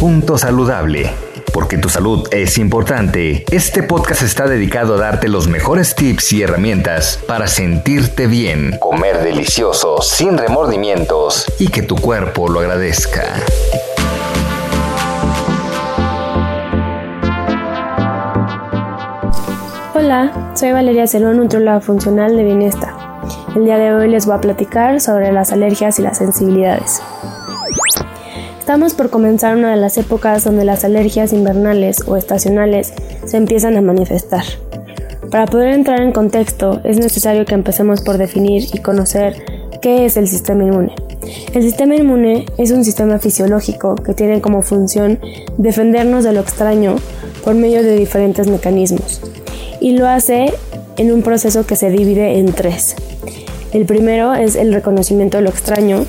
Punto saludable. Porque tu salud es importante, este podcast está dedicado a darte los mejores tips y herramientas para sentirte bien, comer delicioso, sin remordimientos y que tu cuerpo lo agradezca. Hola, soy Valeria Celón, nutróloga funcional de Bienestar. El día de hoy les voy a platicar sobre las alergias y las sensibilidades. Estamos por comenzar una de las épocas donde las alergias invernales o estacionales se empiezan a manifestar. Para poder entrar en contexto es necesario que empecemos por definir y conocer qué es el sistema inmune. El sistema inmune es un sistema fisiológico que tiene como función defendernos de lo extraño por medio de diferentes mecanismos y lo hace en un proceso que se divide en tres. El primero es el reconocimiento de lo extraño,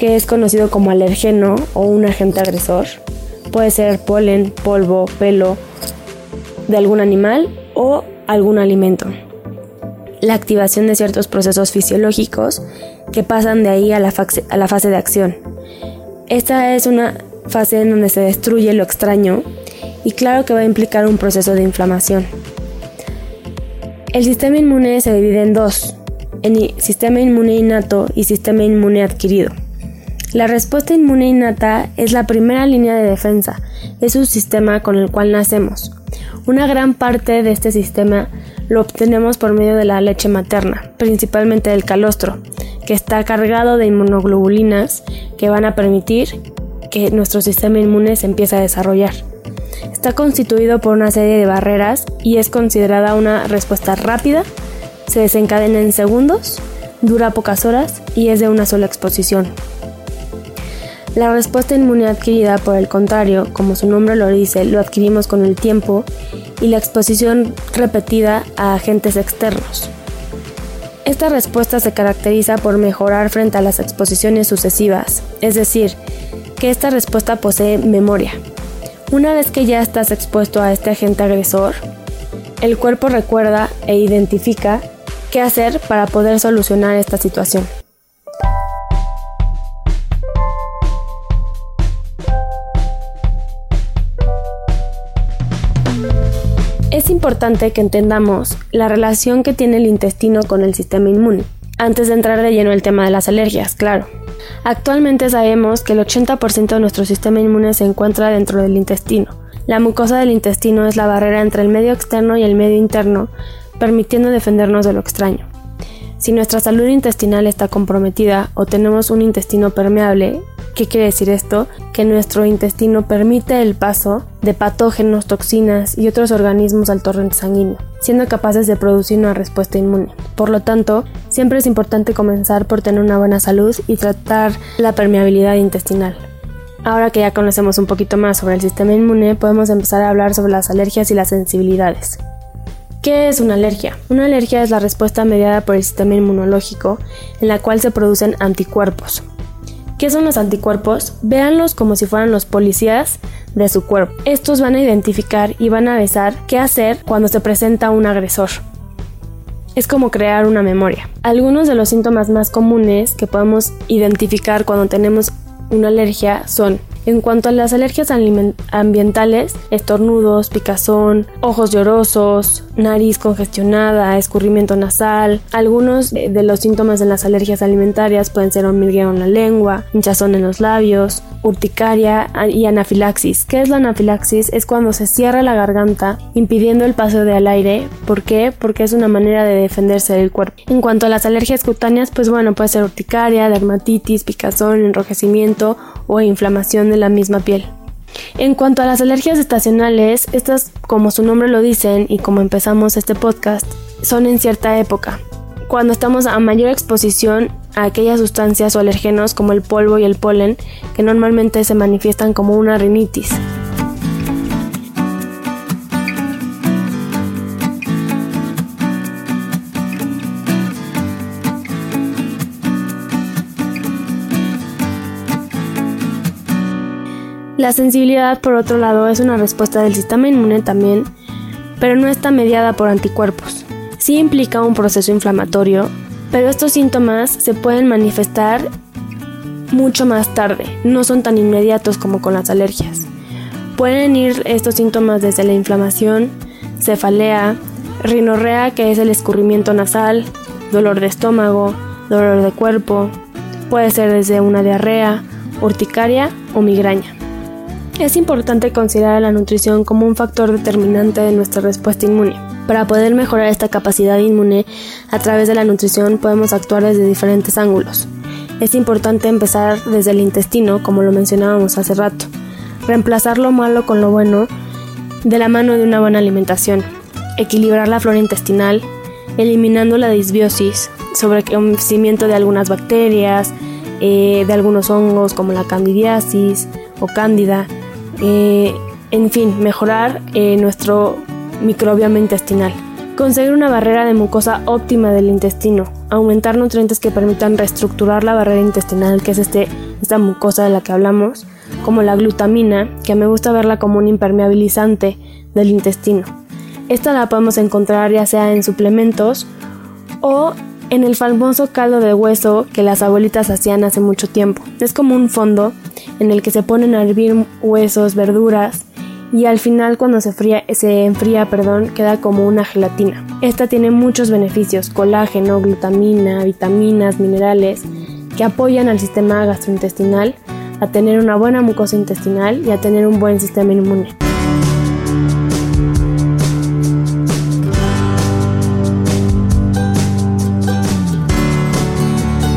que es conocido como alergeno o un agente agresor. Puede ser polen, polvo, pelo de algún animal o algún alimento. La activación de ciertos procesos fisiológicos que pasan de ahí a la, fase, a la fase de acción. Esta es una fase en donde se destruye lo extraño y claro que va a implicar un proceso de inflamación. El sistema inmune se divide en dos, en sistema inmune innato y sistema inmune adquirido. La respuesta inmune innata es la primera línea de defensa, es un sistema con el cual nacemos. Una gran parte de este sistema lo obtenemos por medio de la leche materna, principalmente del calostro, que está cargado de inmunoglobulinas que van a permitir que nuestro sistema inmune se empiece a desarrollar. Está constituido por una serie de barreras y es considerada una respuesta rápida, se desencadena en segundos, dura pocas horas y es de una sola exposición. La respuesta inmune adquirida, por el contrario, como su nombre lo dice, lo adquirimos con el tiempo y la exposición repetida a agentes externos. Esta respuesta se caracteriza por mejorar frente a las exposiciones sucesivas, es decir, que esta respuesta posee memoria. Una vez que ya estás expuesto a este agente agresor, el cuerpo recuerda e identifica qué hacer para poder solucionar esta situación. Importante que entendamos la relación que tiene el intestino con el sistema inmune, antes de entrar de lleno el tema de las alergias, claro. Actualmente sabemos que el 80% de nuestro sistema inmune se encuentra dentro del intestino. La mucosa del intestino es la barrera entre el medio externo y el medio interno, permitiendo defendernos de lo extraño. Si nuestra salud intestinal está comprometida o tenemos un intestino permeable, ¿qué quiere decir esto? Que nuestro intestino permite el paso de patógenos, toxinas y otros organismos al torrente sanguíneo, siendo capaces de producir una respuesta inmune. Por lo tanto, siempre es importante comenzar por tener una buena salud y tratar la permeabilidad intestinal. Ahora que ya conocemos un poquito más sobre el sistema inmune, podemos empezar a hablar sobre las alergias y las sensibilidades. ¿Qué es una alergia? Una alergia es la respuesta mediada por el sistema inmunológico en la cual se producen anticuerpos. ¿Qué son los anticuerpos? Véanlos como si fueran los policías de su cuerpo. Estos van a identificar y van a avisar qué hacer cuando se presenta un agresor. Es como crear una memoria. Algunos de los síntomas más comunes que podemos identificar cuando tenemos una alergia son en cuanto a las alergias ambientales, estornudos, picazón, ojos llorosos, nariz congestionada, escurrimiento nasal, algunos de los síntomas de las alergias alimentarias pueden ser hormigueo en la lengua, hinchazón en los labios, urticaria y anafilaxis. ¿Qué es la anafilaxis? Es cuando se cierra la garganta impidiendo el paso del aire. ¿Por qué? Porque es una manera de defenderse del cuerpo. En cuanto a las alergias cutáneas, pues bueno, puede ser urticaria, dermatitis, picazón, enrojecimiento o inflamación de la misma piel. En cuanto a las alergias estacionales, estas, como su nombre lo dicen y como empezamos este podcast, son en cierta época. Cuando estamos a mayor exposición a aquellas sustancias o alergenos como el polvo y el polen que normalmente se manifiestan como una rinitis. La sensibilidad, por otro lado, es una respuesta del sistema inmune también, pero no está mediada por anticuerpos. Sí implica un proceso inflamatorio, pero estos síntomas se pueden manifestar mucho más tarde, no son tan inmediatos como con las alergias. Pueden ir estos síntomas desde la inflamación, cefalea, rinorrea, que es el escurrimiento nasal, dolor de estómago, dolor de cuerpo, puede ser desde una diarrea, urticaria o migraña. Es importante considerar la nutrición como un factor determinante de nuestra respuesta inmune. Para poder mejorar esta capacidad inmune a través de la nutrición podemos actuar desde diferentes ángulos. Es importante empezar desde el intestino, como lo mencionábamos hace rato. Reemplazar lo malo con lo bueno de la mano de una buena alimentación. Equilibrar la flora intestinal, eliminando la disbiosis, sobrecrecimiento de algunas bacterias, eh, de algunos hongos como la candidiasis o cándida, eh, en fin, mejorar eh, nuestro microbioma intestinal. Conseguir una barrera de mucosa óptima del intestino. Aumentar nutrientes que permitan reestructurar la barrera intestinal, que es este, esta mucosa de la que hablamos, como la glutamina, que me gusta verla como un impermeabilizante del intestino. Esta la podemos encontrar ya sea en suplementos o en el famoso caldo de hueso que las abuelitas hacían hace mucho tiempo. Es como un fondo en el que se ponen a hervir huesos, verduras y al final cuando se, fría, se enfría perdón, queda como una gelatina. Esta tiene muchos beneficios, colágeno, glutamina, vitaminas, minerales, que apoyan al sistema gastrointestinal a tener una buena mucosa intestinal y a tener un buen sistema inmune.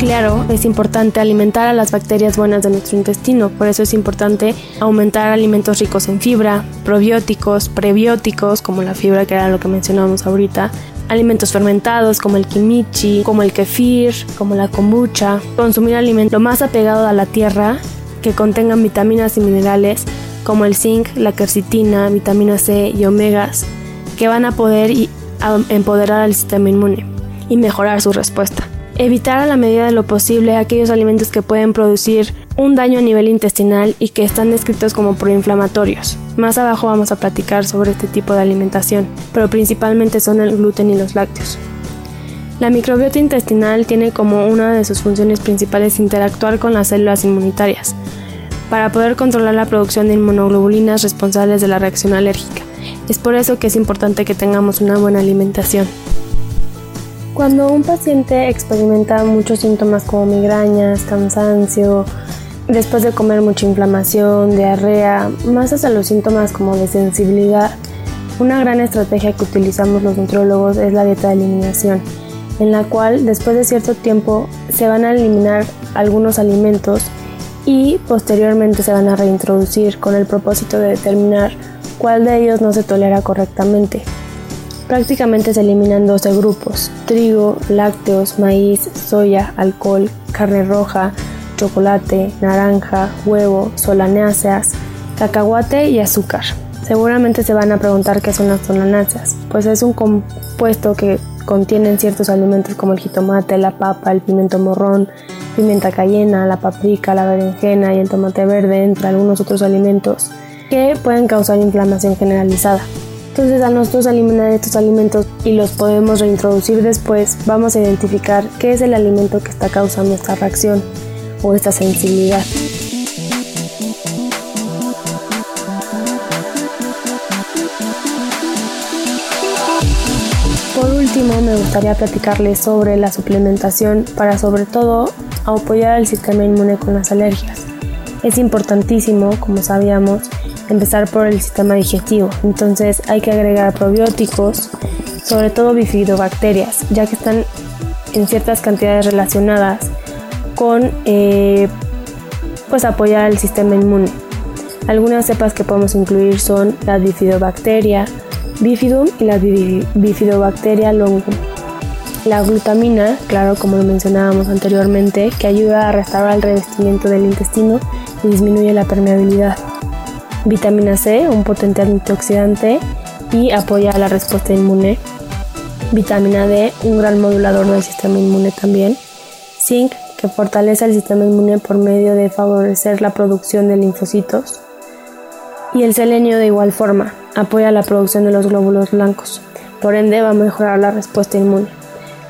Claro, es importante alimentar a las bacterias buenas de nuestro intestino, por eso es importante aumentar alimentos ricos en fibra, probióticos, prebióticos, como la fibra que era lo que mencionábamos ahorita, alimentos fermentados como el kimchi, como el kefir, como la kombucha, consumir alimentos lo más apegado a la tierra que contengan vitaminas y minerales como el zinc, la quercitina, vitamina C y omegas que van a poder empoderar al sistema inmune y mejorar su respuesta. Evitar a la medida de lo posible aquellos alimentos que pueden producir un daño a nivel intestinal y que están descritos como proinflamatorios. Más abajo vamos a platicar sobre este tipo de alimentación, pero principalmente son el gluten y los lácteos. La microbiota intestinal tiene como una de sus funciones principales interactuar con las células inmunitarias, para poder controlar la producción de inmunoglobulinas responsables de la reacción alérgica. Es por eso que es importante que tengamos una buena alimentación. Cuando un paciente experimenta muchos síntomas como migrañas, cansancio, después de comer mucha inflamación, diarrea, más hasta los síntomas como de sensibilidad, una gran estrategia que utilizamos los nutriólogos es la dieta de eliminación, en la cual después de cierto tiempo se van a eliminar algunos alimentos y posteriormente se van a reintroducir con el propósito de determinar cuál de ellos no se tolera correctamente. Prácticamente se eliminan 12 grupos, trigo, lácteos, maíz, soya, alcohol, carne roja, chocolate, naranja, huevo, solanáceas, cacahuate y azúcar. Seguramente se van a preguntar qué son las solanáceas, pues es un compuesto que contienen ciertos alimentos como el jitomate, la papa, el pimiento morrón, pimienta cayena, la paprika, la berenjena y el tomate verde, entre algunos otros alimentos que pueden causar inflamación generalizada. Entonces al nosotros eliminar estos alimentos y los podemos reintroducir después, vamos a identificar qué es el alimento que está causando esta reacción o esta sensibilidad. Por último, me gustaría platicarles sobre la suplementación para sobre todo apoyar al sistema inmune con las alergias. Es importantísimo, como sabíamos, empezar por el sistema digestivo. Entonces hay que agregar probióticos, sobre todo bifidobacterias, ya que están en ciertas cantidades relacionadas con eh, pues apoyar al sistema inmune. Algunas cepas que podemos incluir son la bifidobacteria bifidum y la bifidobacteria longum. La glutamina, claro, como lo mencionábamos anteriormente, que ayuda a restaurar el revestimiento del intestino y disminuye la permeabilidad. Vitamina C, un potente antioxidante y apoya la respuesta inmune. Vitamina D, un gran modulador del sistema inmune también. Zinc, que fortalece el sistema inmune por medio de favorecer la producción de linfocitos. Y el selenio de igual forma, apoya la producción de los glóbulos blancos, por ende va a mejorar la respuesta inmune.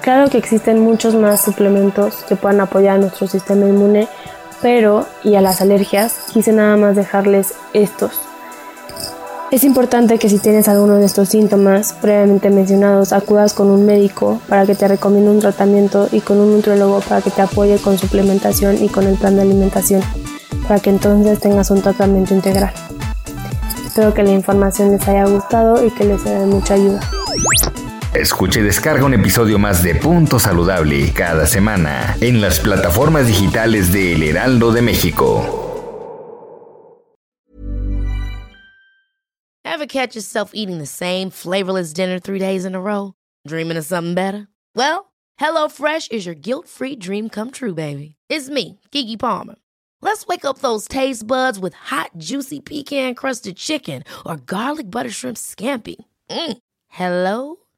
Claro que existen muchos más suplementos que puedan apoyar a nuestro sistema inmune, pero y a las alergias quise nada más dejarles estos. Es importante que si tienes alguno de estos síntomas previamente mencionados acudas con un médico para que te recomiende un tratamiento y con un nutriólogo para que te apoye con suplementación y con el plan de alimentación, para que entonces tengas un tratamiento integral. Espero que la información les haya gustado y que les sea de mucha ayuda. Escuche y descarga un episodio más de Punto Saludable cada semana en las plataformas digitales de El Heraldo de México. Ever catch yourself eating the same flavorless dinner three days in a row? Dreaming of something better? Well, HelloFresh is your guilt-free dream come true, baby. It's me, Kiki Palmer. Let's wake up those taste buds with hot, juicy pecan crusted chicken or garlic butter shrimp scampi. Mm. Hello